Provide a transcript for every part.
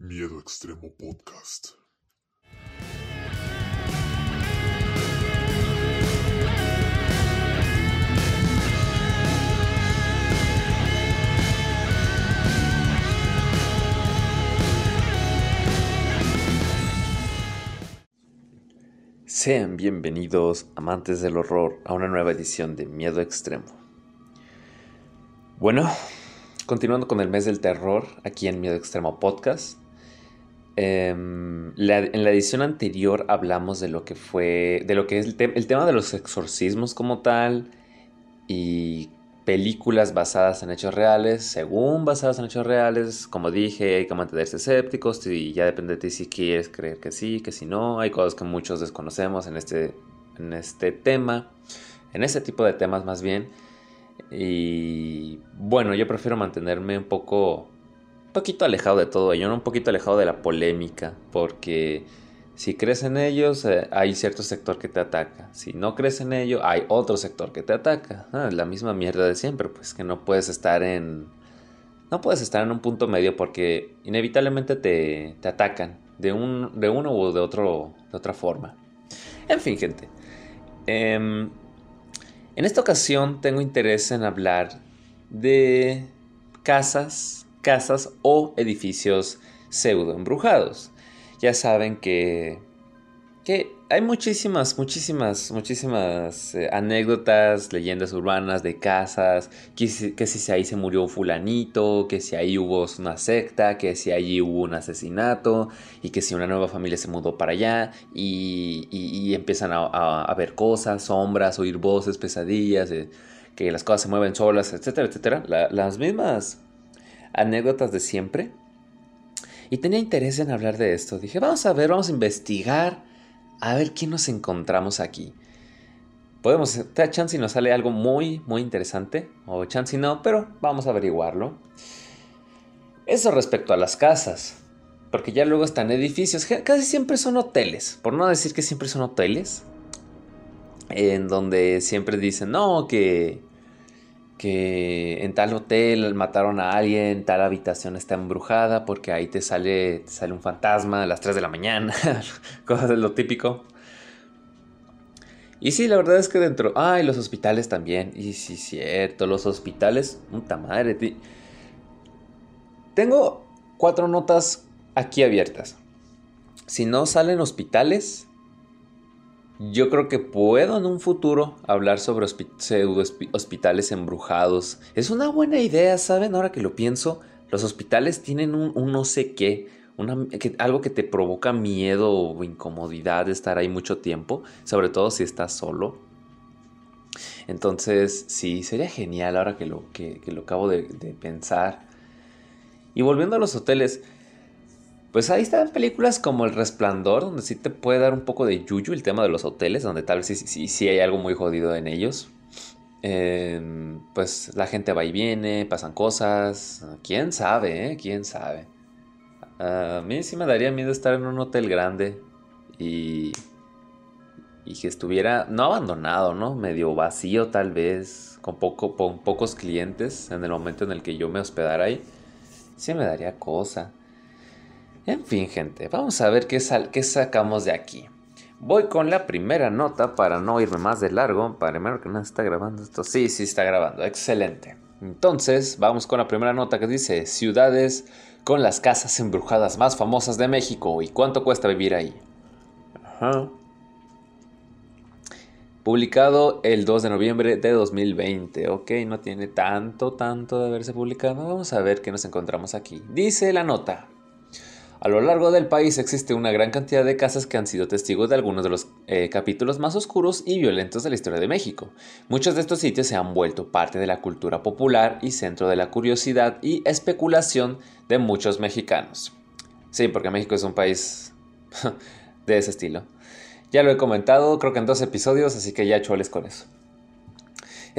Miedo Extremo Podcast. Sean bienvenidos, amantes del horror, a una nueva edición de Miedo Extremo. Bueno, continuando con el mes del terror, aquí en Miedo Extremo Podcast. Em, en la edición anterior hablamos de lo que fue, de lo que es el, te- el tema de los exorcismos como tal y películas basadas en hechos reales, según basadas en hechos reales, como dije, hay que mantenerse escépticos y ya depende de ti si quieres creer que sí, que si no, hay cosas que muchos desconocemos en este, en este tema, en este tipo de temas más bien. Y bueno, yo prefiero mantenerme un poco, poquito alejado de todo ello, ¿no? un poquito alejado de la polémica, porque si crees en ellos, eh, hay cierto sector que te ataca. Si no crees en ello, hay otro sector que te ataca. Ah, la misma mierda de siempre, pues que no puedes estar en... No puedes estar en un punto medio porque inevitablemente te, te atacan de, un, de uno u de, otro, de otra forma. En fin, gente. Em, en esta ocasión tengo interés en hablar de casas, casas o edificios pseudo embrujados. Ya saben que, que hay muchísimas, muchísimas, muchísimas eh, anécdotas, leyendas urbanas de casas, que si, que si ahí se murió un fulanito, que si ahí hubo una secta, que si allí hubo un asesinato, y que si una nueva familia se mudó para allá, y, y- empiezan a, ver cosas, sombras, oír voces, pesadillas, eh, que las cosas se mueven solas, etcétera, etcétera. La- las mismas anécdotas de siempre. Y tenía interés en hablar de esto. Dije, vamos a ver, vamos a investigar, a ver qué nos encontramos aquí. Podemos, te chance y nos sale algo muy, muy interesante, o chance y no, pero vamos a averiguarlo. Eso respecto a las casas, porque ya luego están edificios, casi siempre son hoteles, por no decir que siempre son hoteles, en donde siempre dicen, no, que, que en tal hotel mataron a alguien, tal habitación está embrujada porque ahí te sale, te sale un fantasma a las 3 de la mañana, cosas de lo típico. Y sí, la verdad es que dentro... Ay, los hospitales también. Y sí, cierto, los hospitales... Puta madre. Tengo cuatro notas aquí abiertas. Si no salen hospitales, yo creo que puedo en un futuro hablar sobre pseudo hospi- hospitales embrujados. Es una buena idea, ¿saben? Ahora que lo pienso, los hospitales tienen un, no sé qué, algo que te provoca miedo o incomodidad de estar ahí mucho tiempo, sobre todo si estás solo. Entonces, sí, sería genial ahora que lo, que, lo acabo de pensar. Y volviendo a los hoteles, pues ahí están películas como El Resplandor, donde sí te puede dar un poco de yuyu el tema de los hoteles, donde tal vez sí, sí, sí hay algo muy jodido en ellos. Em, pues la gente va y viene, pasan cosas. ¿Quién sabe, eh? ¿Quién sabe? A mí sí me daría miedo estar en un hotel grande y, y que estuviera, no abandonado, ¿no? Medio vacío tal vez, con, poco, con pocos clientes en el momento en el que yo me hospedara ahí. Sí me daría cosa. En fin, gente, vamos a ver qué, sal- qué sacamos de aquí. Voy con la primera nota para no irme más de largo. Para primero que nada, ¿está grabando esto? Sí, sí está grabando. Excelente. Entonces, vamos con la primera nota que dice: Ciudades con las casas embrujadas más famosas de México y cuánto cuesta vivir ahí. Ajá. Publicado el 2 de noviembre de 2020. Ok, no tiene tanto, tanto de haberse publicado. Vamos a ver qué nos encontramos aquí. Dice la nota. A lo largo del país existe una gran cantidad de casas que han sido testigos de algunos de los eh, capítulos más oscuros y violentos de la historia de México. Muchos de estos sitios se han vuelto parte de la cultura popular y centro de la curiosidad y especulación de muchos mexicanos. Sí, porque México es un país de ese estilo. Ya lo he comentado, creo que en dos episodios, así que ya chuales con eso.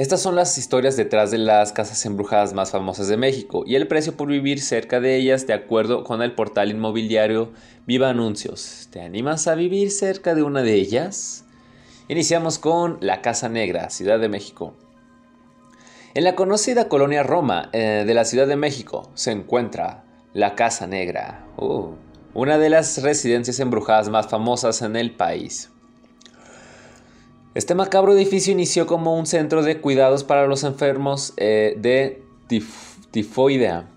Estas son las historias detrás de las casas embrujadas más famosas de México y el precio por vivir cerca de ellas de acuerdo con el portal inmobiliario Viva Anuncios. ¿Te animas a vivir cerca de una de ellas? Iniciamos con La Casa Negra, Ciudad de México. En la conocida colonia Roma eh, de la Ciudad de México se encuentra La Casa Negra. Uh, una de las residencias embrujadas más famosas en el país. Este macabro edificio inició como un centro de cuidados para los enfermos eh, de tifoidea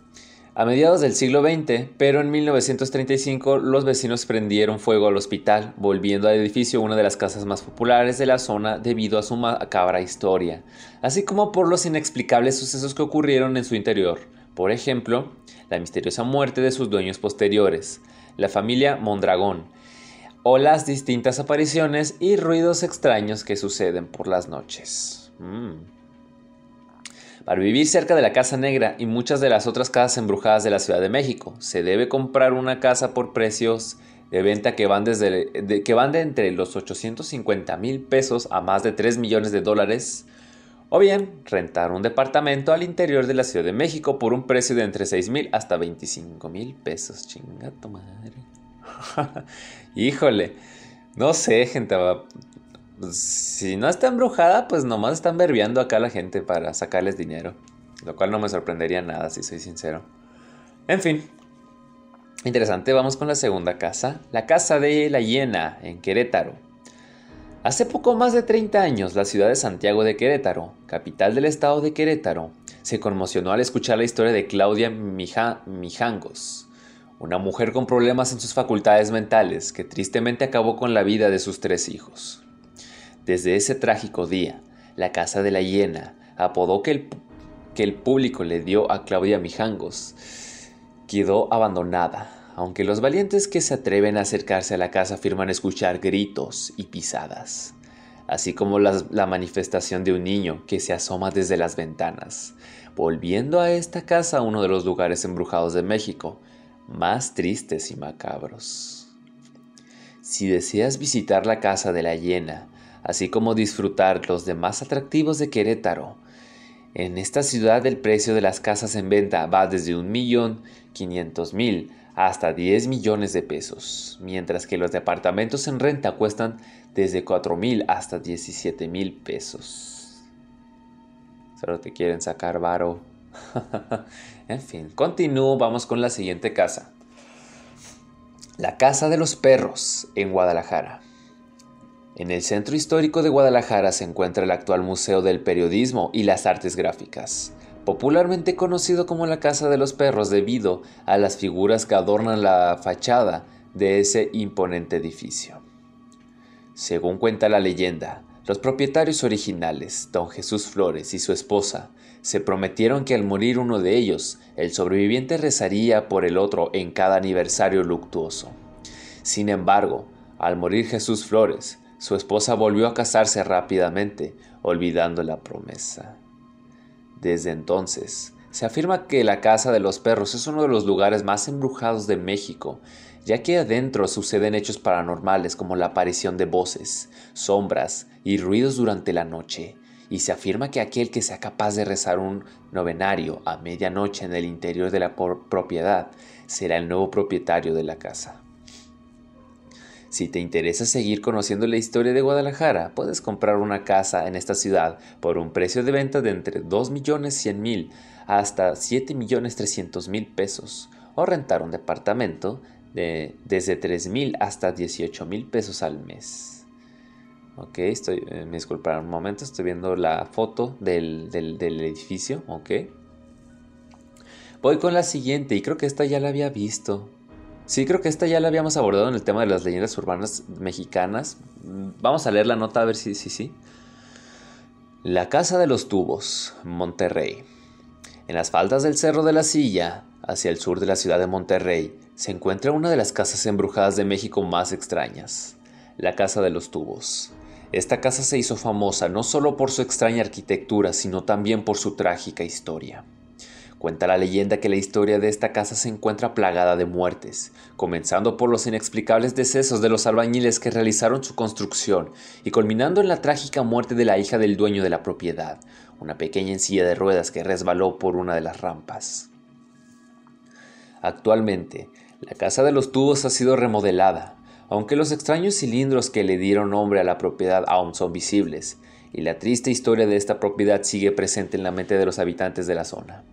a mediados del siglo XX, pero en 1935 los vecinos prendieron fuego al hospital, volviendo al edificio una de las casas más populares de la zona debido a su macabra historia, así como por los inexplicables sucesos que ocurrieron en su interior. Por ejemplo, la misteriosa muerte de sus dueños posteriores, la familia Mondragón, o las distintas apariciones y ruidos extraños que suceden por las noches. Mm. Para vivir cerca de la Casa Negra y muchas de las otras casas embrujadas de la Ciudad de México, se debe comprar una casa por precios de venta que van, desde, de, que van de entre los 850 mil pesos a más de 3 millones de dólares, o bien rentar un departamento al interior de la Ciudad de México por un precio de entre 6 mil hasta 25 mil pesos. Chinga tu madre. Híjole, no sé, gente. Si no está embrujada, pues nomás están verbiando acá la gente para sacarles dinero. Lo cual no me sorprendería nada, si soy sincero. En fin. Interesante, vamos con la segunda casa. La casa de la hiena, en Querétaro. Hace poco más de 30 años, la ciudad de Santiago de Querétaro, capital del estado de Querétaro, se conmocionó al escuchar la historia de Claudia Mijangos, una mujer con problemas en sus facultades mentales que tristemente acabó con la vida de sus tres hijos. Desde ese trágico día, la casa de la hiena, apodó que el, que el público le dio a Claudia Mijangos, quedó abandonada, aunque los valientes que se atreven a acercarse a la casa afirman escuchar gritos y pisadas, así como la manifestación de un niño que se asoma desde las ventanas, volviendo a esta casa uno de los lugares embrujados de México, más tristes y macabros. Si deseas visitar la casa de la hiena, así como disfrutar los demás atractivos de Querétaro. En esta ciudad el precio de las casas en venta va desde un millón mil hasta 10 millones de pesos, mientras que los departamentos en renta cuestan desde 4 mil hasta 17 mil pesos. Solo te quieren sacar varo. en fin, continúo, vamos con la siguiente casa. La Casa de los Perros en Guadalajara. En el centro histórico de Guadalajara se encuentra el actual Museo del Periodismo y las Artes Gráficas, popularmente conocido como la Casa de los Perros debido a las figuras que adornan la fachada de ese imponente edificio. Según cuenta la leyenda, los propietarios originales, don Jesús Flores y su esposa, se prometieron que al morir uno de ellos, el sobreviviente rezaría por el otro en cada aniversario luctuoso. Sin embargo, al morir Jesús Flores, su esposa volvió a casarse rápidamente, olvidando la promesa. Desde entonces, se afirma que la Casa de los Perros es uno de los lugares más embrujados de México, ya que adentro suceden hechos paranormales como la aparición de voces, sombras y ruidos durante la noche, y se afirma que aquel que sea capaz de rezar un novenario a medianoche en el interior de la propiedad será el nuevo propietario de la casa. Si te interesa seguir conociendo la historia de Guadalajara, puedes comprar una casa en esta ciudad por un precio de venta de entre 2.100.000 hasta 7.300.000 pesos o rentar un departamento de desde 3.000 hasta 18.000 pesos al mes. Ok, estoy, eh, me disculparán un momento, estoy viendo la foto del, del edificio, ok. Voy con la siguiente y creo que esta ya la había visto. Sí, creo que esta ya la habíamos abordado en el tema de las leyendas urbanas mexicanas. Vamos a leer la nota a ver si sí, sí. La Casa de los Tubos, Monterrey. En las faldas del Cerro de la Silla, hacia el sur de la ciudad de Monterrey, se encuentra una de las casas embrujadas de México más extrañas, la Casa de los Tubos. Esta casa se hizo famosa no solo por su extraña arquitectura, sino también por su trágica historia. Cuenta la leyenda que la historia de esta casa se encuentra plagada de muertes, comenzando por los inexplicables decesos de los albañiles que realizaron su construcción y culminando en la trágica muerte de la hija del dueño de la propiedad, una pequeña silla de ruedas que resbaló por una de las rampas. Actualmente, la casa de los tubos ha sido remodelada, aunque los extraños cilindros que le dieron nombre a la propiedad aún son visibles, y la triste historia de esta propiedad sigue presente en la mente de los habitantes de la zona.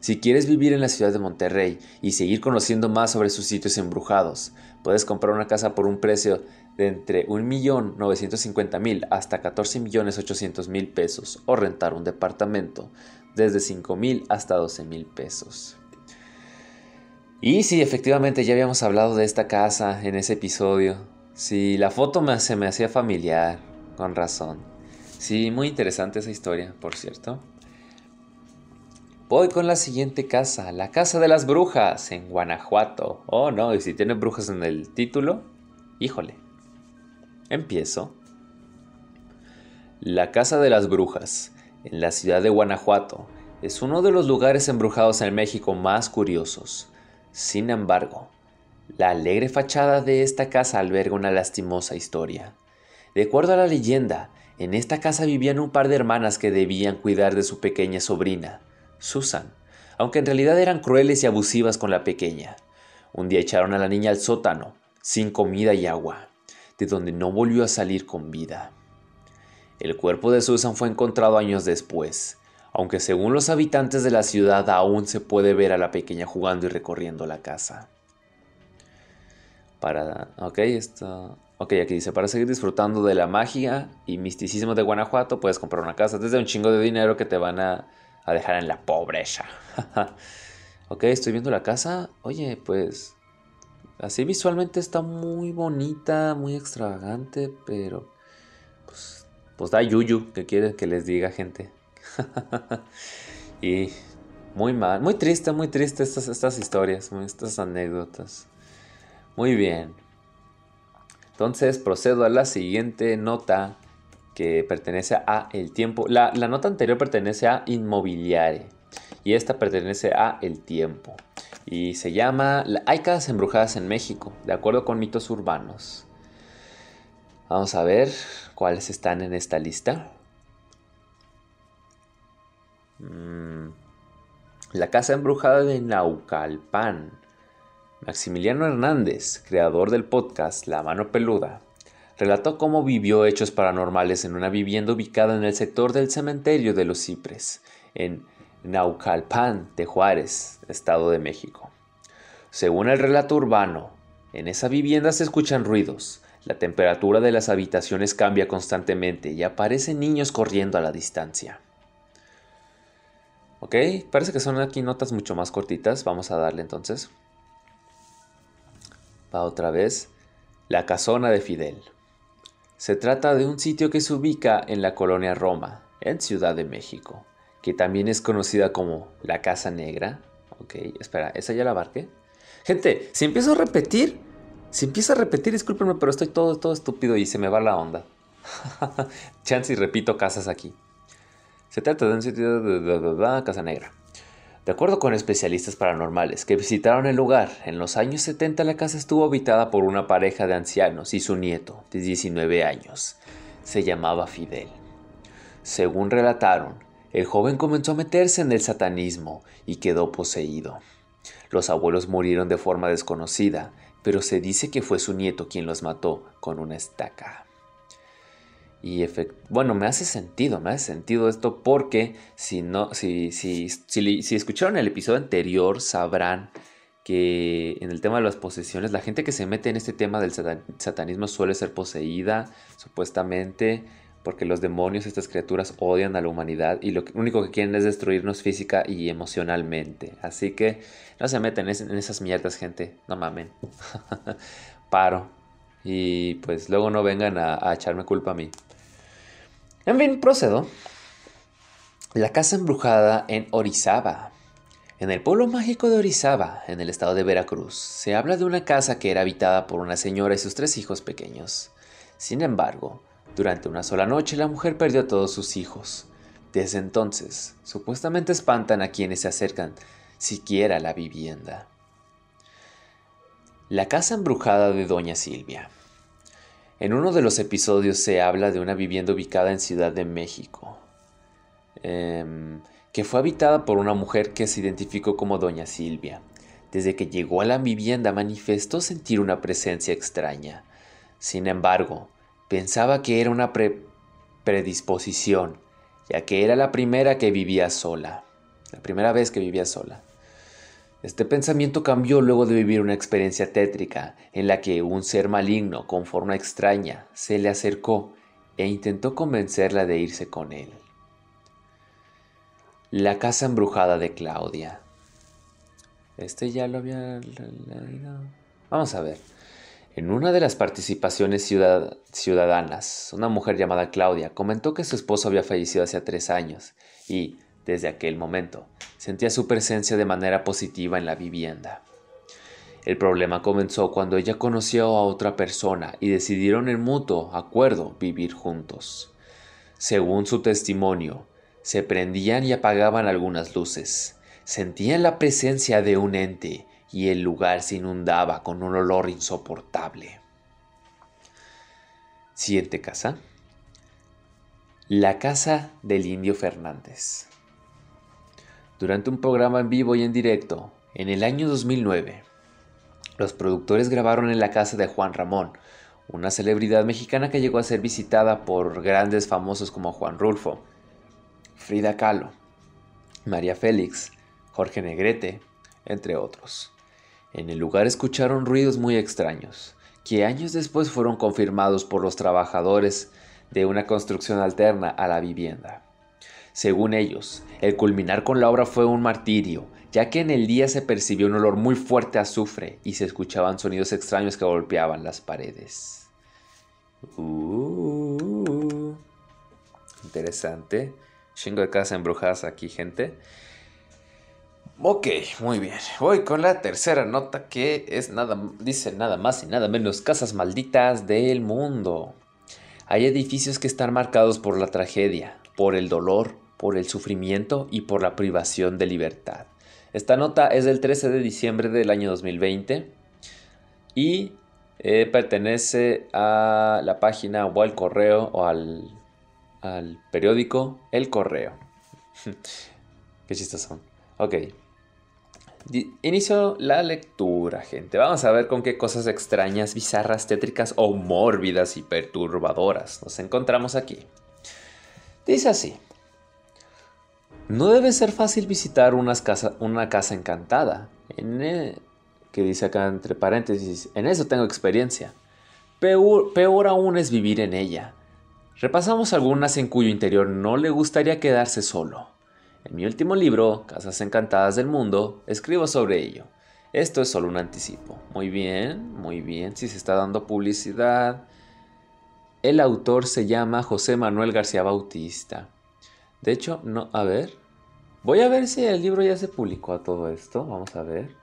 Si quieres vivir en la ciudad de Monterrey y seguir conociendo más sobre sus sitios embrujados, puedes comprar una casa por un precio de entre 1.950.000 hasta 14.800.000 pesos o rentar un departamento desde 5.000 hasta 12.000 pesos. Y sí, efectivamente ya habíamos hablado de esta casa en ese episodio. Sí, la foto me, se me hacía familiar, con razón. Sí, muy interesante esa historia, por cierto. Voy con la siguiente casa, la Casa de las Brujas, en Guanajuato. Oh, no, y si tiene brujas en el título, híjole. Empiezo. La Casa de las Brujas, en la ciudad de Guanajuato, es uno de los lugares embrujados en México más curiosos. Sin embargo, la alegre fachada de esta casa alberga una lastimosa historia. De acuerdo a la leyenda, en esta casa vivían un par de hermanas que debían cuidar de su pequeña sobrina. Susan, aunque en realidad eran crueles y abusivas con la pequeña. Un día echaron a la niña al sótano, sin comida y agua, de donde no volvió a salir con vida. El cuerpo de Susan fue encontrado años después, aunque según los habitantes de la ciudad aún se puede ver a la pequeña jugando y recorriendo la casa. Para, ok, esto, ok, aquí dice, para seguir disfrutando de la magia y misticismo de Guanajuato, puedes comprar una casa desde un chingo de dinero que te van a dejar en la pobreza. ok, estoy viendo la casa. Oye, pues así visualmente está muy bonita, muy extravagante, pero pues, pues da yuyu, que quiere que les diga gente. y muy mal, muy triste, muy triste estas, estas historias, estas anécdotas. Muy bien. Entonces procedo a la siguiente nota que pertenece a El Tiempo. La, nota anterior pertenece a Inmobiliare y esta pertenece a El Tiempo. Y se llama Hay casas embrujadas en México, de acuerdo con mitos urbanos. Vamos a ver cuáles están en esta lista. Mm, la casa embrujada de Naucalpan. Maximiliano Hernández, creador del podcast La Mano Peluda, relató cómo vivió hechos paranormales en una vivienda ubicada en el sector del cementerio de los Cipres, en Naucalpan de Juárez, Estado de México. Según el relato urbano, en esa vivienda se escuchan ruidos, la temperatura de las habitaciones cambia constantemente y aparecen niños corriendo a la distancia. Ok, parece que son aquí notas mucho más cortitas, vamos a darle entonces. Va otra vez. La casona de Fidel. Se trata de un sitio que se ubica en la colonia Roma, en Ciudad de México, que también es conocida como la Casa Negra. Ok, espera, ¿esa ya la abarqué? Gente, si empiezo a repetir, si empiezo a repetir, discúlpenme, pero estoy todo, todo estúpido y se me va la onda. Chance y repito casas aquí. Se trata de un sitio de Casa Negra. De acuerdo con especialistas paranormales que visitaron el lugar, en los años 70 la casa estuvo habitada por una pareja de ancianos y su nieto, de 19 años. Se llamaba Fidel. Según relataron, el joven comenzó a meterse en el satanismo y quedó poseído. Los abuelos murieron de forma desconocida, pero se dice que fue su nieto quien los mató con una estaca. Y bueno, me hace sentido, me hace sentido esto porque si no, si, si, si, escucharon el episodio anterior sabrán que en el tema de las posesiones, la gente que se mete en este tema del satanismo suele ser poseída, supuestamente, porque los demonios, estas criaturas, odian a la humanidad y lo único que quieren es destruirnos física y emocionalmente. Así que no se meten en esas mierdas, gente, no mamen. Paro. Y pues luego no vengan a echarme culpa a mí. En fin, procedo. La casa embrujada en Orizaba. En el pueblo mágico de Orizaba, en el estado de Veracruz, se habla de una casa que era habitada por una señora y sus tres hijos pequeños. Sin embargo, durante una sola noche la mujer perdió a todos sus hijos. Desde entonces, supuestamente espantan a quienes se acercan siquiera a la vivienda. La casa embrujada de Doña Silvia. En uno de los episodios se habla de una vivienda ubicada en Ciudad de México, em, que fue habitada por una mujer que se identificó como Doña Silvia. Desde que llegó a la vivienda manifestó sentir una presencia extraña. Sin embargo, pensaba que era una predisposición, ya que era la primera que vivía sola. la primera vez que vivía sola. Este pensamiento cambió luego de vivir una experiencia tétrica en la que un ser maligno con forma extraña se le acercó e intentó convencerla de irse con él. La casa embrujada de Claudia. Este ya lo había leído. Vamos a ver. En una de las participaciones ciudadanas, una mujer llamada Claudia comentó que su esposo había fallecido hace tres años y, desde aquel momento, sentía su presencia de manera positiva en la vivienda. El problema comenzó cuando ella conoció a otra persona y decidieron en mutuo acuerdo vivir juntos. Según su testimonio, se prendían y apagaban algunas luces, sentían la presencia de un ente y el lugar se inundaba con un olor insoportable. Siguiente casa. La casa del indio Fernández. Durante un programa en vivo y en directo, en el año 2009, los productores grabaron en la casa de Juan Ramón, una celebridad mexicana que llegó a ser visitada por grandes famosos como Juan Rulfo, Frida Kahlo, María Félix, Jorge Negrete, entre otros. En el lugar escucharon ruidos muy extraños, que años después fueron confirmados por los trabajadores de una construcción alterna a la vivienda. Según ellos, el culminar con la obra fue un martirio, ya que en el día se percibió un olor muy fuerte a azufre y se escuchaban sonidos extraños que golpeaban las paredes. Uh, interesante. Chingo de casas embrujadas aquí, gente. Ok, muy bien. Voy con la tercera nota que es nada, dice nada más y nada menos casas malditas del mundo. Hay edificios que están marcados por la tragedia, por el dolor, por el sufrimiento y por la privación de libertad. Esta nota es del 13 de diciembre del año 2020 y eh, pertenece a la página o al correo o al, periódico El Correo. Qué chistes son. Ok. Inicio la lectura, gente. Vamos a ver con qué cosas extrañas, bizarras, tétricas o mórbidas y perturbadoras nos encontramos aquí. Dice así. No debe ser fácil visitar una casa encantada. En, e, que dice acá entre paréntesis, en eso tengo experiencia. Peor, peor aún es vivir en ella. Repasamos algunas en cuyo interior no le gustaría quedarse solo. En mi último libro, Casas Encantadas del Mundo, escribo sobre ello. Esto es solo un anticipo. Muy bien, muy bien, si se está dando publicidad. El autor se llama José Manuel García Bautista. De hecho, no, a ver. Voy a ver si el libro ya se publicó a todo esto. Vamos a ver.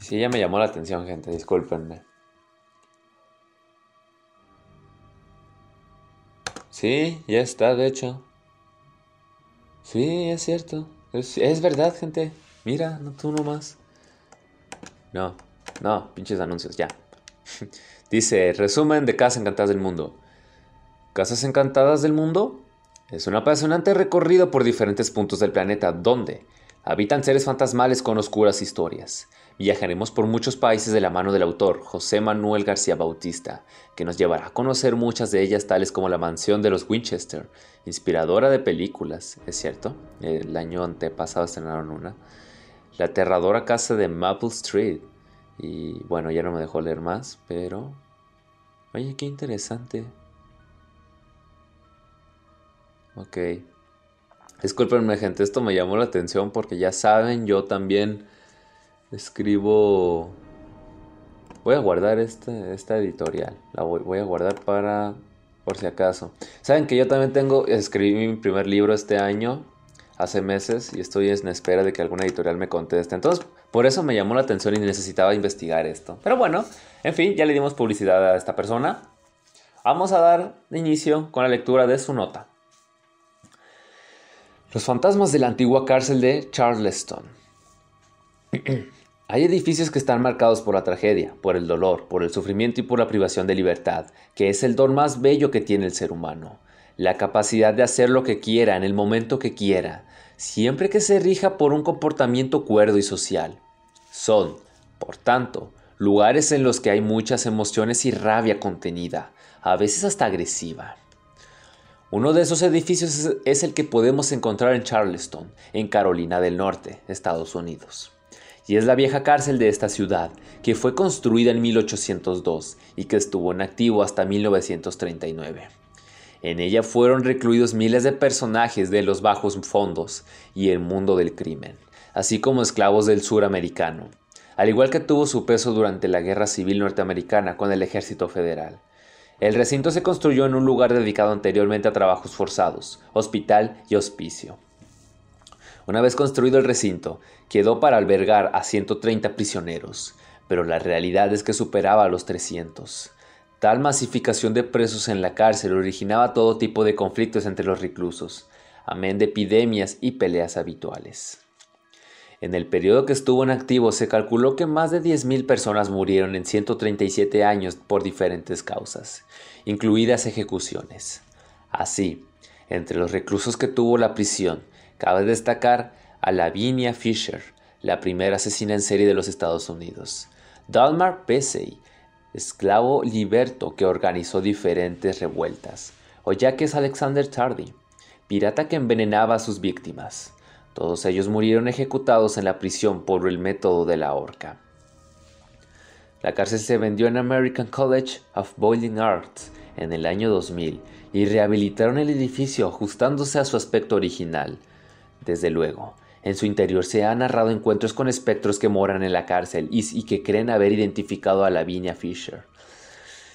Sí, ya me llamó la atención, gente. Discúlpenme. Sí, ya está, de hecho. Sí, es cierto. Es, es verdad, gente. Mira, no tú nomás. No, no, pinches anuncios, ya. Dice, resumen de Casas Encantadas del Mundo. Casas Encantadas del Mundo es un apasionante recorrido por diferentes puntos del planeta donde habitan seres fantasmales con oscuras historias. Viajaremos por muchos países de la mano del autor, José Manuel García Bautista, que nos llevará a conocer muchas de ellas tales como la mansión de los Winchester, inspiradora de películas, es cierto, el año antepasado estrenaron una, la aterradora casa de Maple Street. Y bueno, ya no me dejó leer más, pero... Oye, qué interesante. Ok. Disculpenme gente, esto me llamó la atención porque ya saben, yo también escribo... Voy a guardar este, esta editorial. La voy, voy a guardar para... por si acaso. Saben que yo también tengo... Escribí mi primer libro este año hace meses y estoy en espera de que alguna editorial me conteste. Entonces, por eso me llamó la atención y necesitaba investigar esto. Pero bueno, en fin, ya le dimos publicidad a esta persona. Vamos a dar inicio con la lectura de su nota. Los fantasmas de la antigua cárcel de Charleston. Hay edificios que están marcados por la tragedia, por el dolor, por el sufrimiento y por la privación de libertad, que es el don más bello que tiene el ser humano la capacidad de hacer lo que quiera en el momento que quiera, siempre que se rija por un comportamiento cuerdo y social. Son, por tanto, lugares en los que hay muchas emociones y rabia contenida, a veces hasta agresiva. Uno de esos edificios es el que podemos encontrar en Charleston, en Carolina del Norte, Estados Unidos. Y es la vieja cárcel de esta ciudad, que fue construida en 1802 y que estuvo en activo hasta 1939. En ella fueron recluidos miles de personajes de los bajos fondos y el mundo del crimen, así como esclavos del sur americano, al igual que tuvo su peso durante la Guerra Civil Norteamericana con el Ejército Federal. El recinto se construyó en un lugar dedicado anteriormente a trabajos forzados, hospital y hospicio. Una vez construido el recinto, quedó para albergar a 130 prisioneros, pero la realidad es que superaba a los 300. Tal masificación de presos en la cárcel originaba todo tipo de conflictos entre los reclusos, amén de epidemias y peleas habituales. En el periodo que estuvo en activo se calculó que más de 10.000 personas murieron en 137 años por diferentes causas, incluidas ejecuciones. Así, entre los reclusos que tuvo la prisión, cabe destacar a Lavinia Fisher, la primera asesina en serie de los Estados Unidos, Dalmar Pesey, esclavo liberto que organizó diferentes revueltas, o Jacques Alexander Tardy, pirata que envenenaba a sus víctimas, todos ellos murieron ejecutados en la prisión por el método de la horca. La cárcel se vendió en American College of Boiling Arts en el año 2000 y rehabilitaron el edificio ajustándose a su aspecto original. Desde luego, en su interior se han narrado encuentros con espectros que moran en la cárcel y, que creen haber identificado a Lavinia Fisher.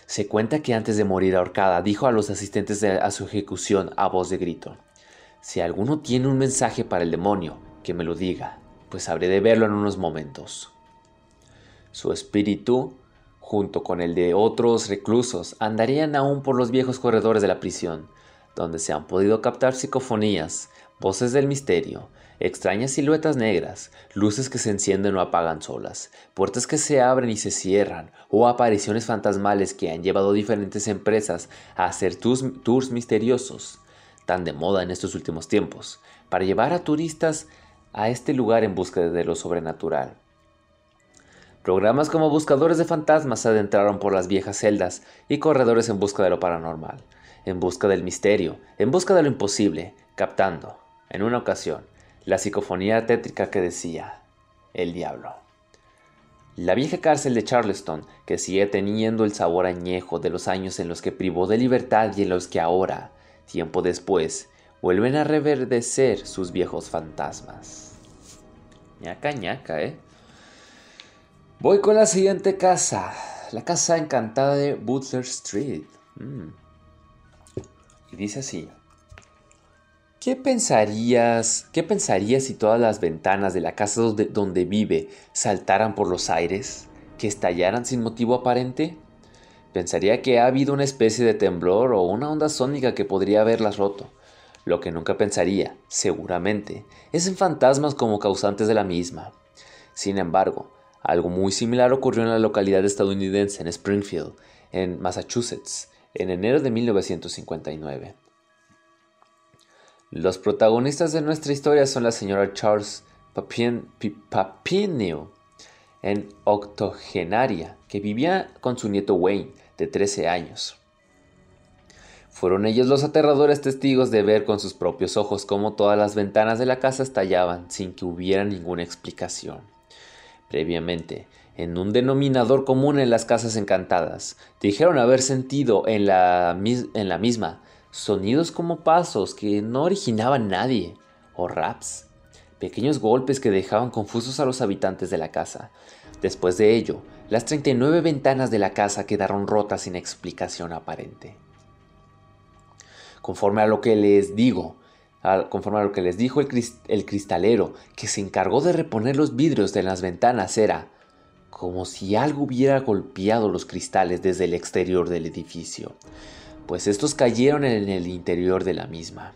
Se cuenta que antes de morir ahorcada dijo a los asistentes a su ejecución a voz de grito, si alguno tiene un mensaje para el demonio, que me lo diga, pues habré de verlo en unos momentos. Su espíritu, junto con el de otros reclusos, andarían aún por los viejos corredores de la prisión, donde se han podido captar psicofonías, voces del misterio, extrañas siluetas negras, luces que se encienden o apagan solas, puertas que se abren y se cierran, o apariciones fantasmales que han llevado diferentes empresas a hacer tours, misteriosos tan de moda en estos últimos tiempos, para llevar a turistas a este lugar en busca de lo sobrenatural. Programas como Buscadores de Fantasmas se adentraron por las viejas celdas y corredores en busca de lo paranormal, en busca del misterio, en busca de lo imposible, captando, en una ocasión, la psicofonía tétrica que decía, el diablo. La vieja cárcel de Charleston, que sigue teniendo el sabor añejo de los años en los que privó de libertad y en los que ahora, Tiempo después, vuelven a reverdecer sus viejos fantasmas. ñaca ñaca, ¿eh? Voy con la siguiente casa, la casa encantada de Butler Street. Mm. Y dice así. ¿Qué pensarías, ¿Qué pensarías si todas las ventanas de la casa donde, donde vive saltaran por los aires? ¿Que estallaran sin motivo aparente? Pensaría que ha habido una especie de temblor o una onda sónica que podría haberlas roto. Lo que nunca pensaría, seguramente, es en fantasmas como causantes de la misma. Sin embargo, algo muy similar ocurrió en la localidad estadounidense en Springfield, en Massachusetts, en enero de 1959. Los protagonistas de nuestra historia son la señora Charles Papineau, en octogenaria, que vivía con su nieto Wayne, de 13 años. Fueron ellos los aterradores testigos de ver con sus propios ojos cómo todas las ventanas de la casa estallaban sin que hubiera ninguna explicación. Previamente, en un denominador común en las casas encantadas, dijeron haber sentido en la, en la misma sonidos como pasos que no originaban nadie, o raps, pequeños golpes que dejaban confusos a los habitantes de la casa. Después de ello, las 39 ventanas de la casa quedaron rotas sin explicación aparente. Conforme a lo que les digo, conforme a lo que les dijo el, el cristalero que se encargó de reponer los vidrios de las ventanas, era como si algo hubiera golpeado los cristales desde el exterior del edificio, pues estos cayeron en el interior de la misma.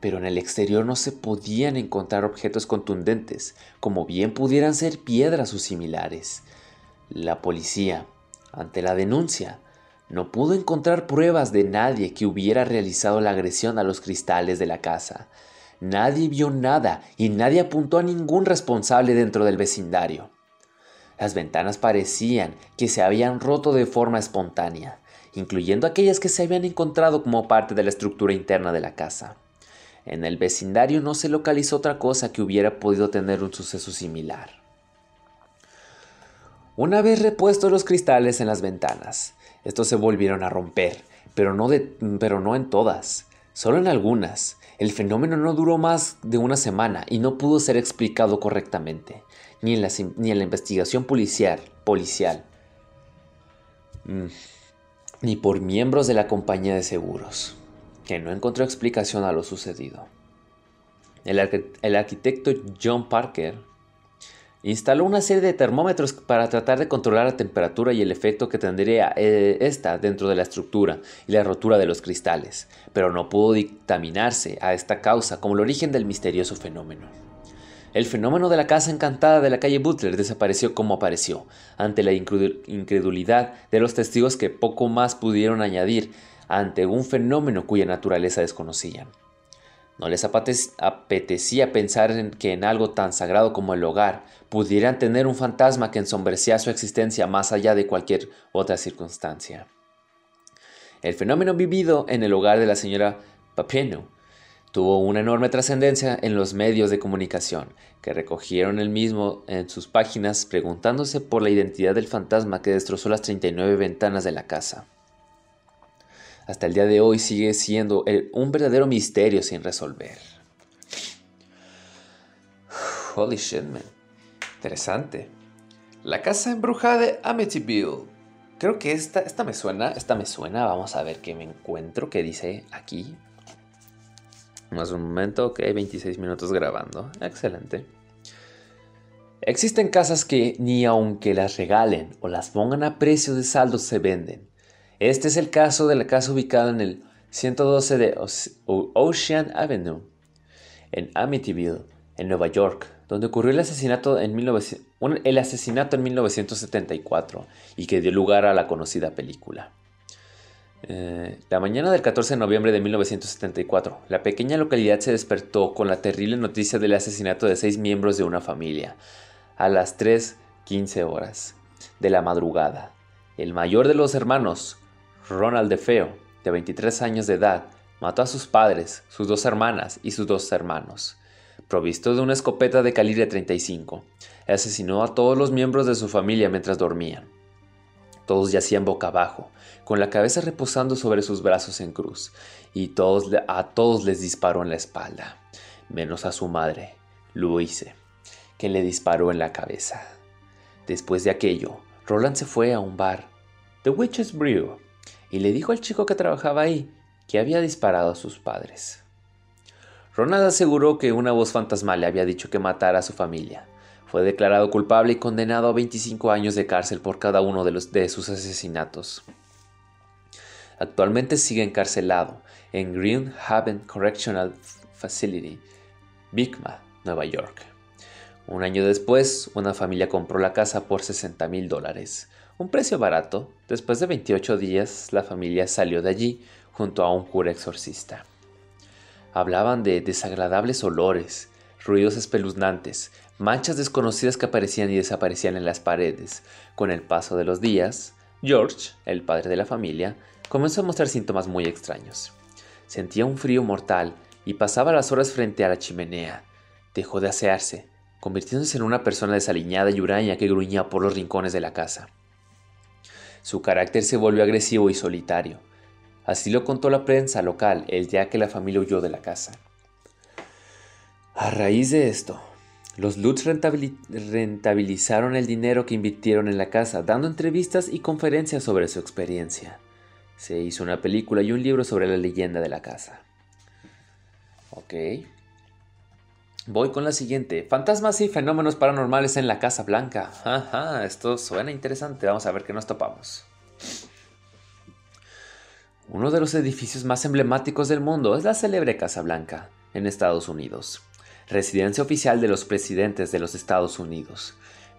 Pero en el exterior no se podían encontrar objetos contundentes, como bien pudieran ser piedras o similares. La policía, ante la denuncia, no pudo encontrar pruebas de nadie que hubiera realizado la agresión a los cristales de la casa. Nadie vio nada y nadie apuntó a ningún responsable dentro del vecindario. Las ventanas parecían que se habían roto de forma espontánea, incluyendo aquellas que se habían encontrado como parte de la estructura interna de la casa. En el vecindario no se localizó otra cosa que hubiera podido tener un suceso similar. Una vez repuestos los cristales en las ventanas, estos se volvieron a romper, pero no, pero no en todas, solo en algunas. El fenómeno no duró más de una semana y no pudo ser explicado correctamente, ni en la, ni en la investigación policial, policial mm, ni por miembros de la compañía de seguros, que no encontró explicación a lo sucedido. El, arquitecto John Parker Instaló una serie de termómetros para tratar de controlar la temperatura y el efecto que tendría eh, esta dentro de la estructura y la rotura de los cristales, pero no pudo dictaminarse a esta causa como el origen del misterioso fenómeno. El fenómeno de la casa encantada de la calle Butler desapareció como apareció, ante la incredulidad de los testigos que poco más pudieron añadir ante un fenómeno cuya naturaleza desconocían. No les apetecía pensar en que en algo tan sagrado como el hogar pudieran tener un fantasma que ensombreciera su existencia más allá de cualquier otra circunstancia. El fenómeno vivido en el hogar de la señora Papeno tuvo una enorme trascendencia en los medios de comunicación, que recogieron el mismo en sus páginas preguntándose por la identidad del fantasma que destrozó las 39 ventanas de la casa hasta el día de hoy sigue siendo un verdadero misterio sin resolver. Holy shit, man. Interesante. La casa embrujada de Amityville. Creo que esta, esta me suena, esta me suena. Vamos a ver qué me encuentro, qué dice aquí. Más un momento, ok, 26 minutos grabando. Excelente. Existen casas que ni aunque las regalen o las pongan a precio de saldo se venden. Este es el caso de la casa ubicada en el 112 de Ocean Avenue, en Amityville, en Nueva York, donde ocurrió el asesinato en, el asesinato en 1974 y que dio lugar a la conocida película. Eh, la mañana del 14 de noviembre de 1974, la pequeña localidad se despertó con la terrible noticia del asesinato de seis miembros de una familia, a las 3.15 horas de la madrugada. El mayor de los hermanos, Ronald DeFeo, de 23 años de edad, mató a sus padres, sus dos hermanas y sus dos hermanos. Provisto de una escopeta de calibre 35, asesinó a todos los miembros de su familia mientras dormían. Todos yacían boca abajo, con la cabeza reposando sobre sus brazos en cruz, y a todos les disparó en la espalda, menos a su madre, Louise, que le disparó en la cabeza. Después de aquello, Roland se fue a un bar, The Witch's Brew, y le dijo al chico que trabajaba ahí que había disparado a sus padres. Ronald aseguró que una voz fantasmal le había dicho que matara a su familia. Fue declarado culpable y condenado a 25 años de cárcel por cada uno de, los, de sus asesinatos. Actualmente sigue encarcelado en Green Haven Correctional Facility, Bigma, Nueva York. Un año después, una familia compró la casa por 60 mil dólares, un precio barato, después de 28 días la familia salió de allí junto a un cura exorcista. Hablaban de desagradables olores, ruidos espeluznantes, manchas desconocidas que aparecían y desaparecían en las paredes. Con el paso de los días, George, el padre de la familia, comenzó a mostrar síntomas muy extraños. Sentía un frío mortal y pasaba las horas frente a la chimenea. Dejó de asearse, convirtiéndose en una persona desaliñada y huraña que gruñía por los rincones de la casa. Su carácter se volvió agresivo y solitario. Así lo contó la prensa local el día que la familia huyó de la casa. A raíz de esto, los Lutz rentabilizaron el dinero que invirtieron en la casa, dando entrevistas y conferencias sobre su experiencia. Se hizo una película y un libro sobre la leyenda de la casa. Ok. Voy con la siguiente. Fantasmas y fenómenos paranormales en la Casa Blanca. Ajá, esto suena interesante. Vamos a ver qué nos topamos. Uno de los edificios más emblemáticos del mundo es la célebre Casa Blanca, en Estados Unidos, residencia oficial de los presidentes de los Estados Unidos,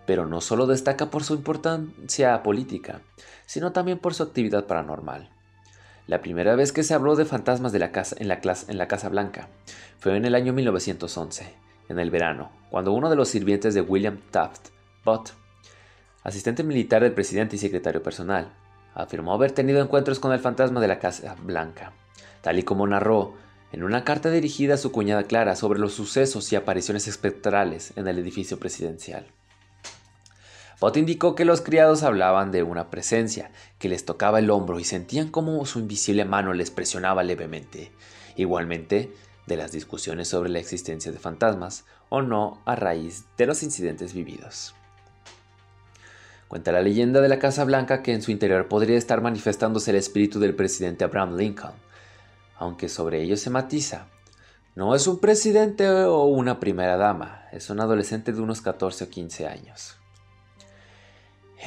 pero no solo destaca por su importancia política, sino también por su actividad paranormal. La primera vez que se habló de fantasmas de la casa, en, la en la Casa Blanca fue en el año 1911, en el verano, cuando uno de los sirvientes de William Taft, Bott, asistente militar del presidente y secretario personal, afirmó haber tenido encuentros con el fantasma de la Casa Blanca, tal y como narró en una carta dirigida a su cuñada Clara sobre los sucesos y apariciones espectrales en el edificio presidencial. Bot indicó que los criados hablaban de una presencia que les tocaba el hombro y sentían como su invisible mano les presionaba levemente. Igualmente, de las discusiones sobre la existencia de fantasmas o no a raíz de los incidentes vividos. Cuenta la leyenda de la Casa Blanca que en su interior podría estar manifestándose el espíritu del presidente Abraham Lincoln, aunque sobre ello se matiza. No es un presidente o una primera dama, es un adolescente de unos 14 o 15 años.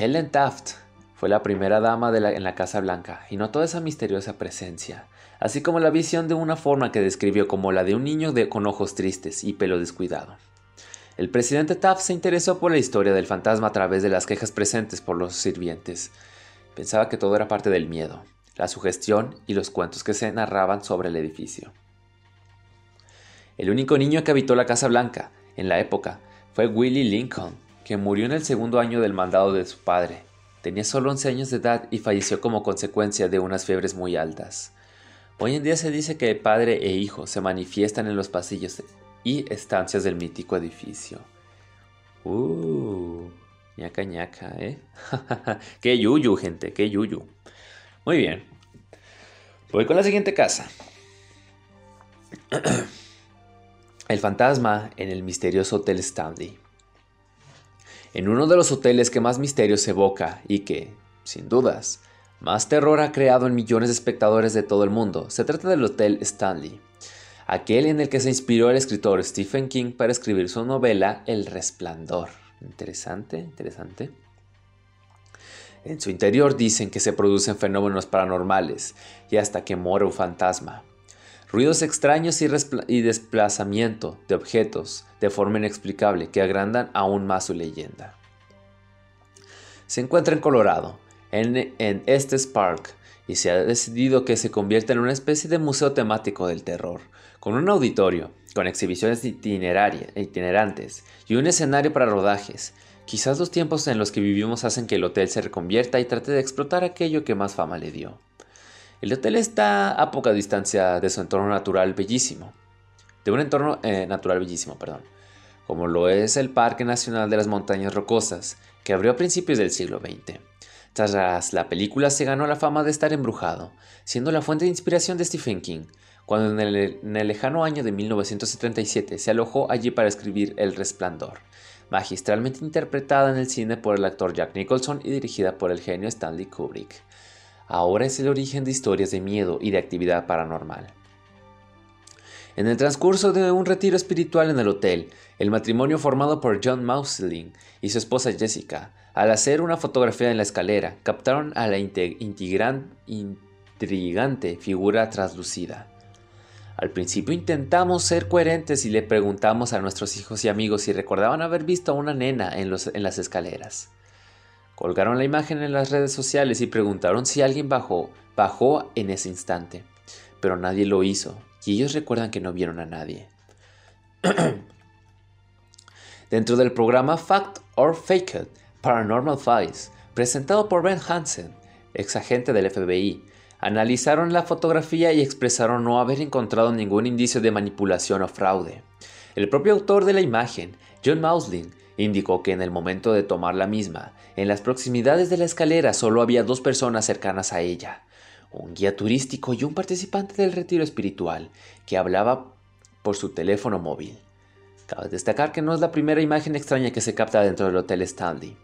Helen Taft fue la primera dama en la Casa Blanca y notó esa misteriosa presencia, así como la visión de una forma que describió como la de un niño con ojos tristes y pelo descuidado. El presidente Taft se interesó por la historia del fantasma a través de las quejas presentes por los sirvientes. Pensaba que todo era parte del miedo, la sugestión y los cuentos que se narraban sobre el edificio. El único niño que habitó la Casa Blanca, en la época, fue Willie Lincoln, que murió en el segundo año del mandado de su padre. Tenía solo 11 años de edad y falleció como consecuencia de unas fiebres muy altas. Hoy en día se dice que padre e hijo se manifiestan en los pasillos y estancias del mítico edificio. Uh, ñaca ñaca, ¿eh? qué yuyu, gente, qué yuyu. Muy bien. Voy con la siguiente casa. el fantasma en el misterioso Hotel Stanley. En uno de los hoteles que más misterios evoca y que, sin dudas, más terror ha creado en millones de espectadores de todo el mundo, se trata del Hotel Stanley aquel en el que se inspiró el escritor Stephen King para escribir su novela El Resplandor. Interesante, interesante. En su interior dicen que se producen fenómenos paranormales y hasta que muere un fantasma. Ruidos extraños y, desplazamiento de objetos de forma inexplicable que agrandan aún más su leyenda. Se encuentra en Colorado, en, en Estes Park, y se ha decidido que se convierta en una especie de museo temático del terror, con un auditorio, con exhibiciones itinerantes y un escenario para rodajes. Quizás los tiempos en los que vivimos hacen que el hotel se reconvierta y trate de explotar aquello que más fama le dio. El hotel está a poca distancia de su entorno natural bellísimo, de un entorno eh, natural bellísimo, perdón, como lo es el Parque Nacional de las Montañas Rocosas, que abrió a principios del siglo XX. Tras la película se ganó la fama de estar embrujado, siendo la fuente de inspiración de Stephen King, cuando en el, lejano año de 1977 se alojó allí para escribir El Resplandor, magistralmente interpretada en el cine por el actor Jack Nicholson y dirigida por el genio Stanley Kubrick. Ahora es el origen de historias de miedo y de actividad paranormal. En el transcurso de un retiro espiritual en el hotel, el matrimonio formado por John Mausling y su esposa Jessica, al hacer una fotografía en la escalera, captaron a la intrigante figura traslucida. Al principio intentamos ser coherentes y le preguntamos a nuestros hijos y amigos si recordaban haber visto a una nena en, las escaleras. Colgaron la imagen en las redes sociales y preguntaron si alguien bajó, bajó en ese instante, pero nadie lo hizo y ellos recuerdan que no vieron a nadie. Dentro del programa Fact or Faked Paranormal Files, presentado por Ben Hansen, ex agente del FBI, Analizaron la fotografía y expresaron no haber encontrado ningún indicio de manipulación o fraude. El propio autor de la imagen, John Mausling, indicó que en el momento de tomar la misma, en las proximidades de la escalera solo había dos personas cercanas a ella, un guía turístico y un participante del retiro espiritual, que hablaba por su teléfono móvil. Cabe destacar que no es la primera imagen extraña que se capta dentro del Hotel Stanley,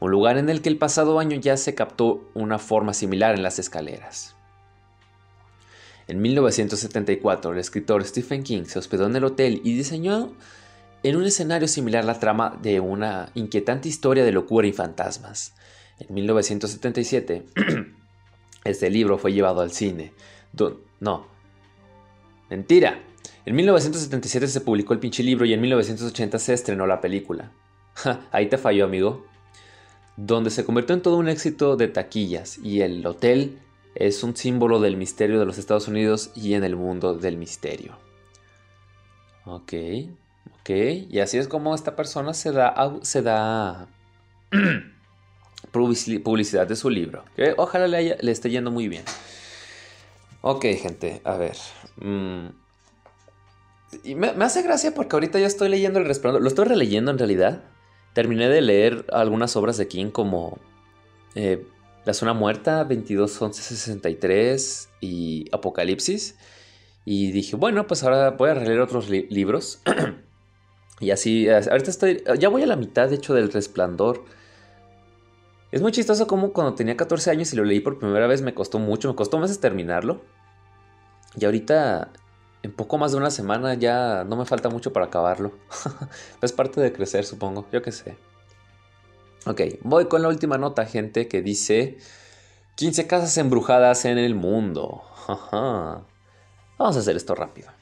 un lugar en el que el pasado año ya se captó una forma similar en las escaleras. En 1974, el escritor Stephen King se hospedó en el hotel y diseñó en un escenario similar la trama de una inquietante historia de locura y fantasmas. En 1977, este libro fue llevado al cine. no, mentira. En 1977 se publicó el pinche libro y en 1980 se estrenó la película. ahí te falló, amigo. Donde se convirtió en todo un éxito de taquillas y el hotel es un símbolo del misterio de los Estados Unidos y en el mundo del misterio. Ok, ok. Y así es como esta persona se da, publicidad de su libro. Ojalá le, esté yendo muy bien. Ok, gente, a ver. Mm. Y me, hace gracia porque ahorita ya estoy leyendo El Resplandor. Lo estoy releyendo en realidad. Terminé de leer algunas obras de King como eh, La Zona Muerta, 22, 11, 63 y Apocalipsis. Y dije, bueno, pues ahora voy a releer otros libros. y así, ahorita estoy, ya voy a la mitad, de hecho, del Resplandor. Es muy chistoso como cuando tenía 14 años y lo leí por primera vez me costó mucho, me costó meses terminarlo. Y ahorita, en poco más de una semana, ya no me falta mucho para acabarlo. es parte de crecer, supongo, yo qué sé. Ok, voy con la última nota, gente, que dice 15 casas embrujadas en el mundo. Vamos a hacer esto rápido.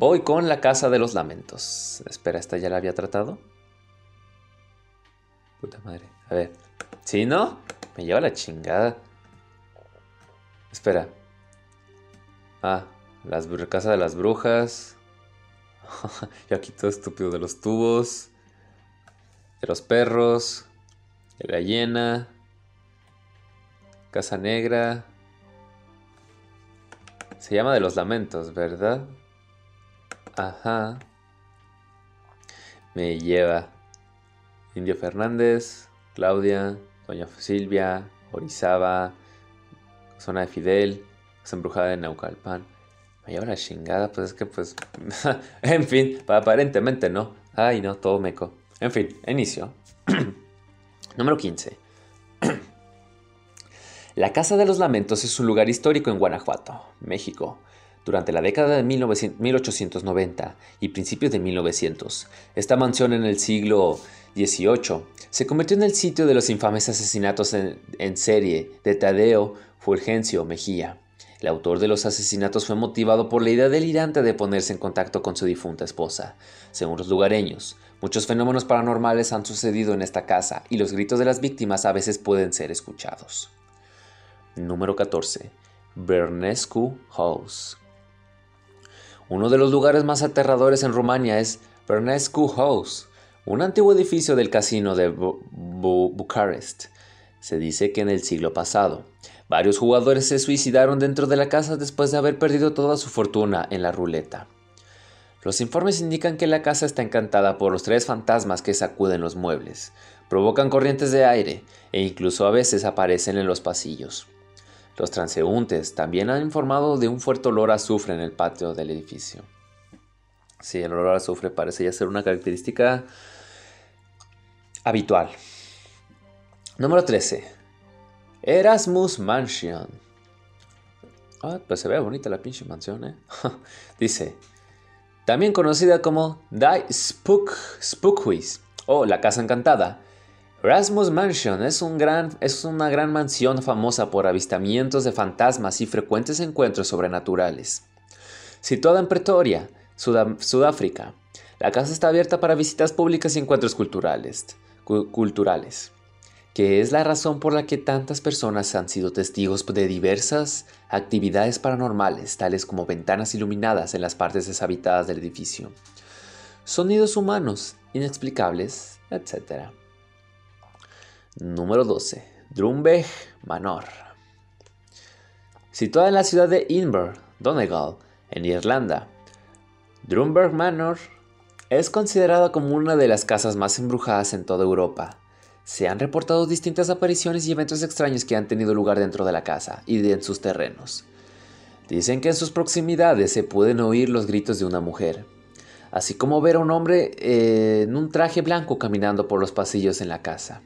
Voy con la casa de los lamentos. Espera, ¿esta ya la había tratado? Puta madre. A ver. ¿Sí, no? Me lleva la chingada. Espera. Ah, las casa de las brujas. y aquí todo estúpido de los tubos. De los perros. De la hiena. Casa negra. Se llama de los lamentos, ¿verdad? Ajá. Me lleva. Indio Fernández, Claudia, Doña Silvia, Orizaba, Zona de Fidel, Embrujada de Naucalpan. Me lleva la chingada, pues es que pues... en fin, aparentemente no. Ay, no, todo meco. En fin, inicio. Número 15. La Casa de los Lamentos es un lugar histórico en Guanajuato, México. Durante la década de 1890 y principios de 1900, esta mansión en el siglo XVIII se convirtió en el sitio de los infames asesinatos en, serie de Tadeo Fulgencio Mejía. El autor de los asesinatos fue motivado por la idea delirante de ponerse en contacto con su difunta esposa. Según los lugareños, muchos fenómenos paranormales han sucedido en esta casa y los gritos de las víctimas a veces pueden ser escuchados. Número 14. Bernescu House. Uno de los lugares más aterradores en Rumania es Bernescu House, un antiguo edificio del casino de Bucarest. Se dice que en el siglo pasado, varios jugadores se suicidaron dentro de la casa después de haber perdido toda su fortuna en la ruleta. Los informes indican que la casa está encantada por los tres fantasmas que sacuden los muebles, provocan corrientes de aire e incluso a veces aparecen en los pasillos. Los transeúntes también han informado de un fuerte olor a azufre en el patio del edificio. Sí, el olor a azufre parece ya ser una característica habitual. Número 13. Erasmus Mansion. Ah, pues se ve bonita la pinche mansión, ¿eh? Dice, también conocida como Die Spook Spookhuis o La Casa Encantada, Erasmus Mansion es, un gran, es una gran mansión famosa por avistamientos de fantasmas y frecuentes encuentros sobrenaturales. Situada en Pretoria, Sudáfrica, la casa está abierta para visitas públicas y encuentros culturales, que es la razón por la que tantas personas han sido testigos de diversas actividades paranormales, tales como ventanas iluminadas en las partes deshabitadas del edificio, sonidos humanos inexplicables, etc. Número 12. Drumbeg Manor. Situada en la ciudad de Inver, Donegal, en Irlanda, Drumberg Manor es considerada como una de las casas más embrujadas en toda Europa. Se han reportado distintas apariciones y eventos extraños que han tenido lugar dentro de la casa y en sus terrenos. Dicen que en sus proximidades se pueden oír los gritos de una mujer, así como ver a un hombre eh, en un traje blanco caminando por los pasillos en la casa.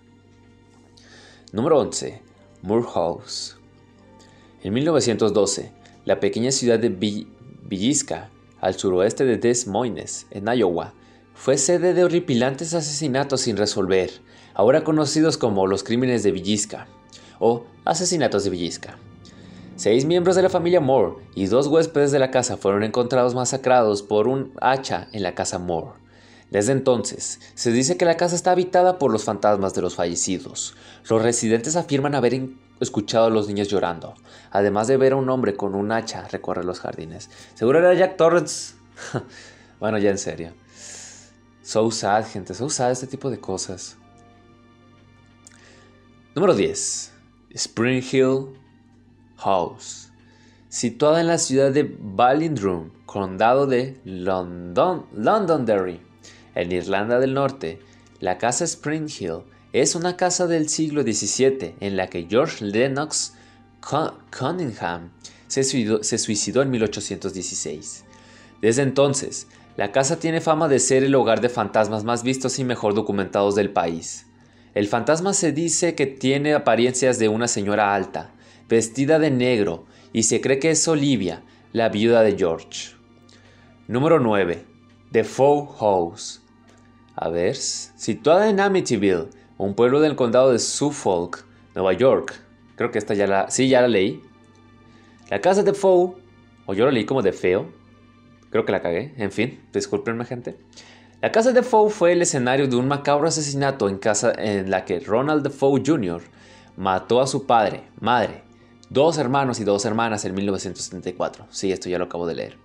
Número 11. Moore House. En 1912, la pequeña ciudad de Villisca, al suroeste de Des Moines, en Iowa, fue sede de horripilantes asesinatos sin resolver, ahora conocidos como los crímenes de Villisca o asesinatos de Villisca. Seis miembros de la familia Moore y dos huéspedes de la casa fueron encontrados masacrados por un hacha en la casa Moore. Desde entonces, se dice que la casa está habitada por los fantasmas de los fallecidos. Los residentes afirman haber escuchado a los niños llorando, además de ver a un hombre con un hacha recorrer los jardines. Seguro era Jack Torrance. bueno, ya en serio. So sad, gente, so sad este tipo de cosas. Número 10. Spring Hill House. Situada en la ciudad de Ballindrum, condado de London, Londonderry, en Irlanda del Norte, la casa Spring Hill es una casa del siglo XVII en la que George Lennox Cunningham se suicidó, en 1816. Desde entonces, la casa tiene fama de ser el hogar de fantasmas más vistos y mejor documentados del país. El fantasma se dice que tiene apariencias de una señora alta, vestida de negro, y se cree que es Olivia, la viuda de George. Número 9. The Foe House. A ver, situada en Amityville, un pueblo del condado de Suffolk, Nueva York. Creo que esta ya la... Sí, ya la leí. La casa de Foe, o yo la leí como de feo. Creo que la cagué. En fin, discúlpenme gente. La casa de Foe fue el escenario de un macabro asesinato en casa en la que Ronald Defoe Jr. mató a su padre, madre, dos hermanos y dos hermanas en 1974. Sí, esto ya lo acabo de leer.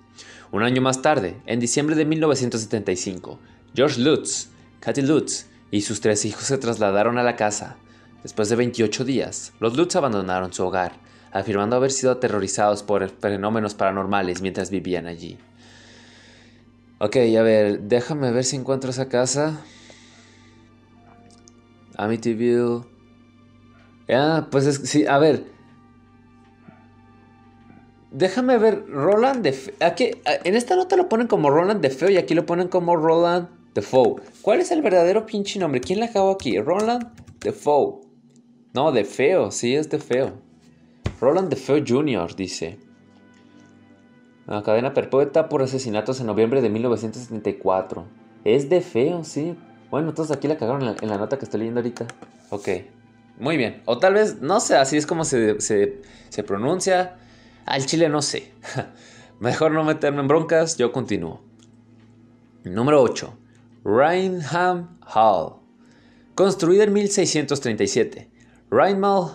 Un año más tarde, en diciembre de 1975, George Lutz, Kathy Lutz y sus tres hijos se trasladaron a la casa. Después de 28 días, los Lutz abandonaron su hogar, afirmando haber sido aterrorizados por fenómenos paranormales mientras vivían allí. Ok, a ver, déjame ver si encuentro esa casa. Amityville. Ah, pues es, sí, a ver. Déjame ver, Roland de Aquí, en esta nota lo ponen como Roland de Feo y aquí lo ponen como Roland Defoe. ¿Cuál es el verdadero pinche nombre? ¿Quién la acabó aquí? Roland Defoe. No, de feo, sí es de feo. Roland Defoe Jr. dice. La cadena perpetua por asesinatos en noviembre de 1974. Es de feo, sí. Bueno, entonces aquí la cagaron en la, nota que estoy leyendo ahorita. Ok. Muy bien. O tal vez, no sé, así es como se, se, se pronuncia. Al chile no sé. Mejor no meterme en broncas, yo continúo. Número 8. Rainham Hall. Construida en 1637. Rainham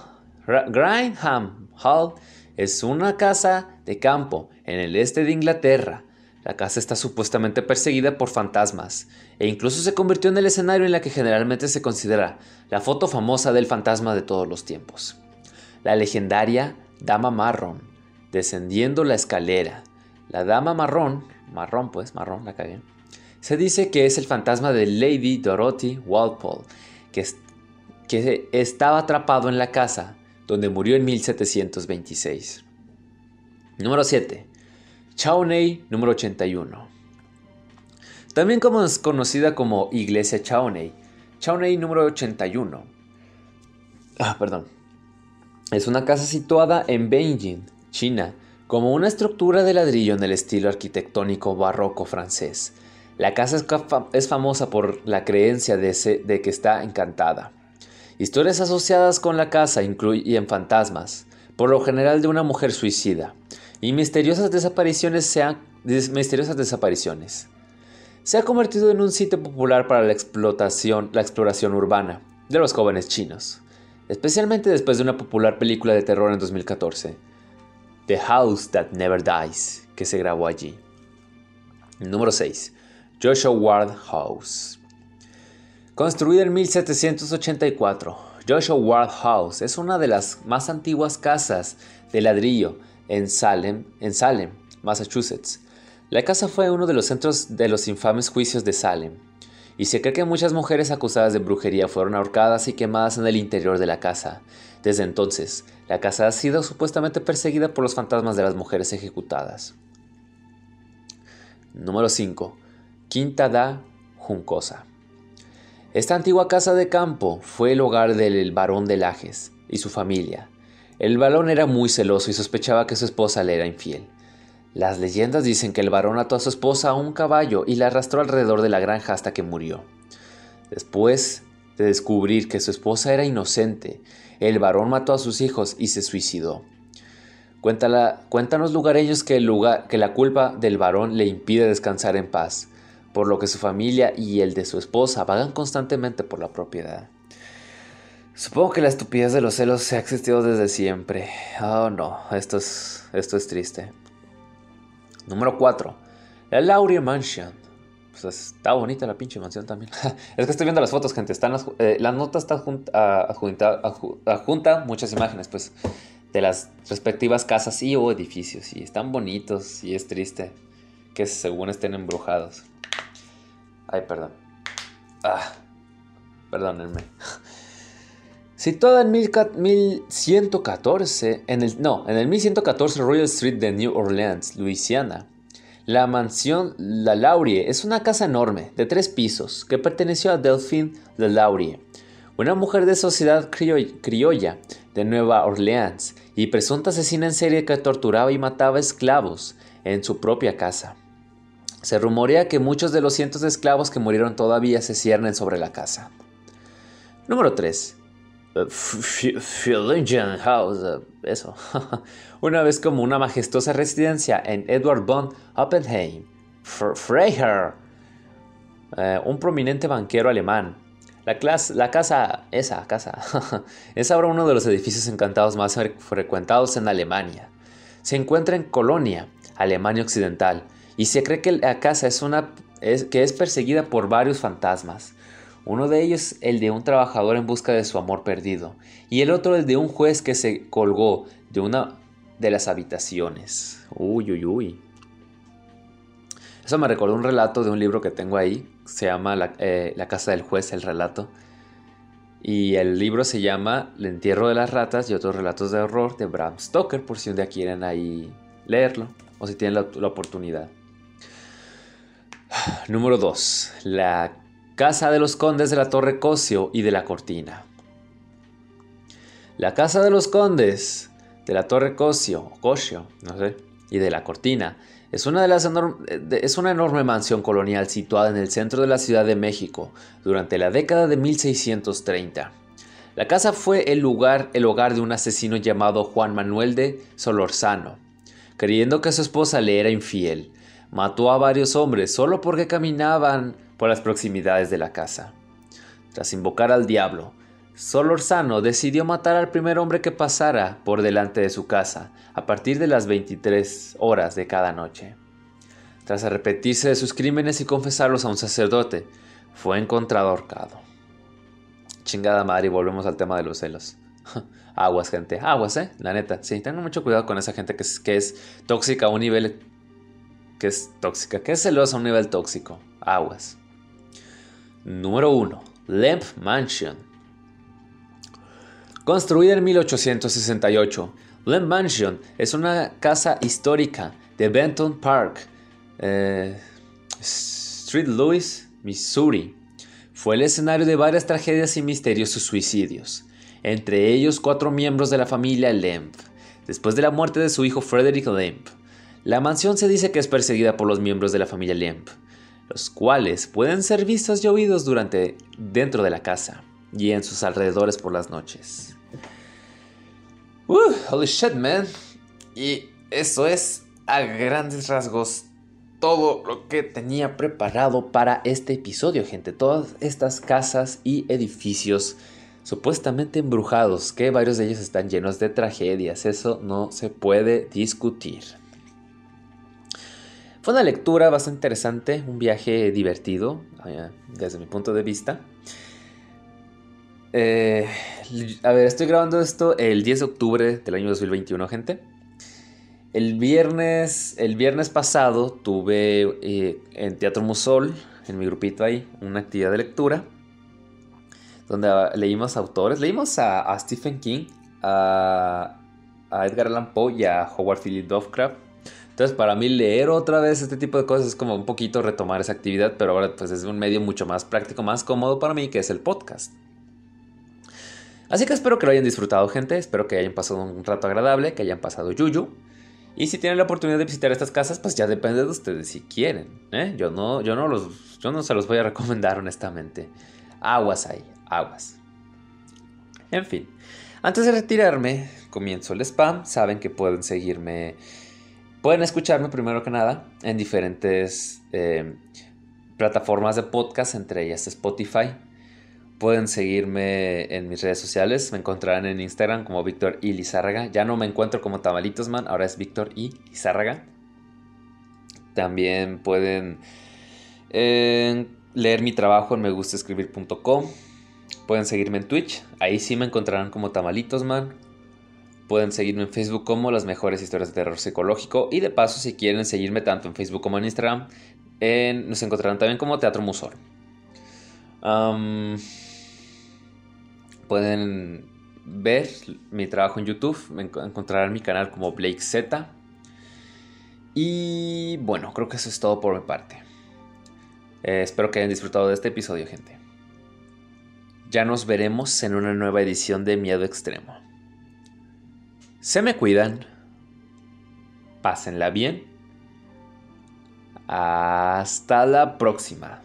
Hall es una casa de campo en el este de Inglaterra. La casa está supuestamente perseguida por fantasmas e incluso se convirtió en el escenario en la que generalmente se considera la foto famosa del fantasma de todos los tiempos. La legendaria Dama Marrón, descendiendo la escalera. La Dama Marrón, marrón pues, marrón, la cagué se dice que es el fantasma de Lady Dorothy Walpole, que, estaba atrapado en la casa donde murió en 1726. Número 7. Chauney número 81. También conocida como Iglesia Chauney. Chauney número 81. Ah, perdón. Es una casa situada en Beijing, China, como una estructura de ladrillo en el estilo arquitectónico barroco francés la casa es, famosa por la creencia de, que está encantada. Historias asociadas con la casa incluyen fantasmas, por lo general de una mujer suicida, y misteriosas desapariciones, se misteriosas desapariciones. Se ha convertido en un sitio popular para la explotación, la exploración urbana de los jóvenes chinos, especialmente después de una popular película de terror en 2014, The House That Never Dies, que se grabó allí. Número 6. Joshua Ward House. Construida en 1784, Joshua Ward House es una de las más antiguas casas de ladrillo en Salem, en Salem, Massachusetts. La casa fue uno de los centros de los infames juicios de Salem, y se cree que muchas mujeres acusadas de brujería fueron ahorcadas y quemadas en el interior de la casa. Desde entonces, la casa ha sido supuestamente perseguida por los fantasmas de las mujeres ejecutadas. Número 5. Quinta da Juncosa. Esta antigua casa de campo fue el hogar del barón de Lajes y su familia. El barón era muy celoso y sospechaba que su esposa le era infiel. Las leyendas dicen que el barón ató a su esposa a un caballo y la arrastró alrededor de la granja hasta que murió. Después de descubrir que su esposa era inocente, el barón mató a sus hijos y se suicidó. cuéntanos lugareños que, el lugar, que la culpa del varón le impide descansar en paz por lo que su familia y el de su esposa vagan constantemente por la propiedad. Supongo que la estupidez de los celos se ha existido desde siempre. Oh no, esto es, esto es triste. Número 4. La Laurie Mansion. Pues está bonita la pinche mansión también. es que estoy viendo las fotos, gente. Están las, eh, la nota está adjunta, muchas imágenes, pues, de las respectivas casas y o edificios. Y están bonitos y es triste que según estén embrujados. Ay, perdón. Ah, perdónenme. Situada en 1114, en el, no, en el 1114 Royal Street de New Orleans, Luisiana, la mansión La Laurie es una casa enorme, de tres pisos, que perteneció a Delphine La Laurie, una mujer de sociedad criolla de Nueva Orleans y presunta asesina en serie que torturaba y mataba esclavos en su propia casa. Se rumorea que muchos de los cientos de esclavos que murieron todavía se ciernen sobre la casa. Número 3. House, eh, eso. una vez como una majestuosa residencia en Edward von Oppenheim, Freiherr, eh, un prominente banquero alemán. La, la casa, esa casa, es ahora uno de los edificios encantados más frecuentados en Alemania. Se encuentra en Colonia, Alemania Occidental, y se cree que la casa es una que es perseguida por varios fantasmas. Uno de ellos el de un trabajador en busca de su amor perdido, y el otro el de un juez que se colgó de una de las habitaciones. Uy, uy, uy. Eso me recordó un relato de un libro que tengo ahí, se llama La, eh, Casa del Juez, el relato. Y el libro se llama El entierro de las ratas y otros relatos de horror de Bram Stoker, por si un día quieren ahí leerlo o si tienen la oportunidad. Número 2. La Casa de los Condes de la Torre Cosio y de la Cortina. La Casa de los Condes de la Torre Cosio, no sé, y de la Cortina es una, de las es una enorme mansión colonial situada en el centro de la Ciudad de México durante la década de 1630. La casa fue el lugar, el hogar de un asesino llamado Juan Manuel de Solorzano. Creyendo que su esposa le era infiel, mató a varios hombres solo porque caminaban por las proximidades de la casa. Tras invocar al diablo, Solorzano decidió matar al primer hombre que pasara por delante de su casa a partir de las 23 horas de cada noche. Tras arrepentirse de sus crímenes y confesarlos a un sacerdote, fue encontrado ahorcado. Chingada madre, y volvemos al tema de los celos. aguas, gente, aguas, eh, la neta. Sí, tengan mucho cuidado con esa gente que es, que es tóxica a un nivel. Que es tóxica, que es celosa a un nivel tóxico. Aguas. Número 1. Lamp Mansion. Construida en 1868, Lamp Mansion es una casa histórica de Benton Park, eh, Street Louis, Missouri. Fue el escenario de varias tragedias y misteriosos suicidios, entre ellos cuatro miembros de la familia Lamp. Después de la muerte de su hijo Frederick Lamp, la mansión se dice que es perseguida por los miembros de la familia Lamp, los cuales pueden ser vistos y oídos durante dentro de la casa y en sus alrededores por las noches. Uh, holy shit, man. Y eso es a grandes rasgos todo lo que tenía preparado para este episodio, gente. Todas estas casas y edificios supuestamente embrujados, que varios de ellos están llenos de tragedias. Eso no se puede discutir. Fue una lectura bastante interesante, un viaje divertido eh, desde mi punto de vista. Eh, a ver, estoy grabando esto el 10 de octubre del año 2021, gente. El viernes, el viernes pasado tuve eh, en Teatro Musol, en mi grupito ahí, una actividad de lectura donde leímos autores, leímos a, Stephen King, a, a, Edgar Allan Poe y a Howard Philip Lovecraft. Entonces, para mí leer otra vez este tipo de cosas es como un poquito retomar esa actividad, pero ahora pues es un medio mucho más práctico, más cómodo para mí, que es el podcast. Así que espero que lo hayan disfrutado, gente. Espero que hayan pasado un rato agradable, que hayan pasado yuyu. Y si tienen la oportunidad de visitar estas casas, pues ya depende de ustedes si quieren. ¿eh? Yo, no, yo, no los, yo no se los voy a recomendar, honestamente. Aguas ahí, aguas. En fin, antes de retirarme, comienzo el spam. Saben que pueden seguirme Pueden escucharme primero que nada en diferentes eh, plataformas de podcast, entre ellas Spotify. Pueden seguirme en mis redes sociales. Me encontrarán en Instagram como Víctor y Lizárraga. Ya no me encuentro como Tamalitos ahora es Víctor y Lizárraga. También pueden leer mi trabajo en megustescribir.com. Pueden seguirme en Twitch, ahí sí me encontrarán como Tamalitos Man. Pueden seguirme en Facebook como las mejores historias de terror psicológico. Y de paso, si quieren seguirme tanto en Facebook como en Instagram, nos encontrarán también como Teatro Musor. pueden ver mi trabajo en YouTube, encontrarán mi canal como Blake Z. Y bueno, creo que eso es todo por mi parte. Eh, espero que hayan disfrutado de este episodio, gente. Ya nos veremos en una nueva edición de Miedo Extremo. Se me cuidan. Pásenla bien. Hasta la próxima.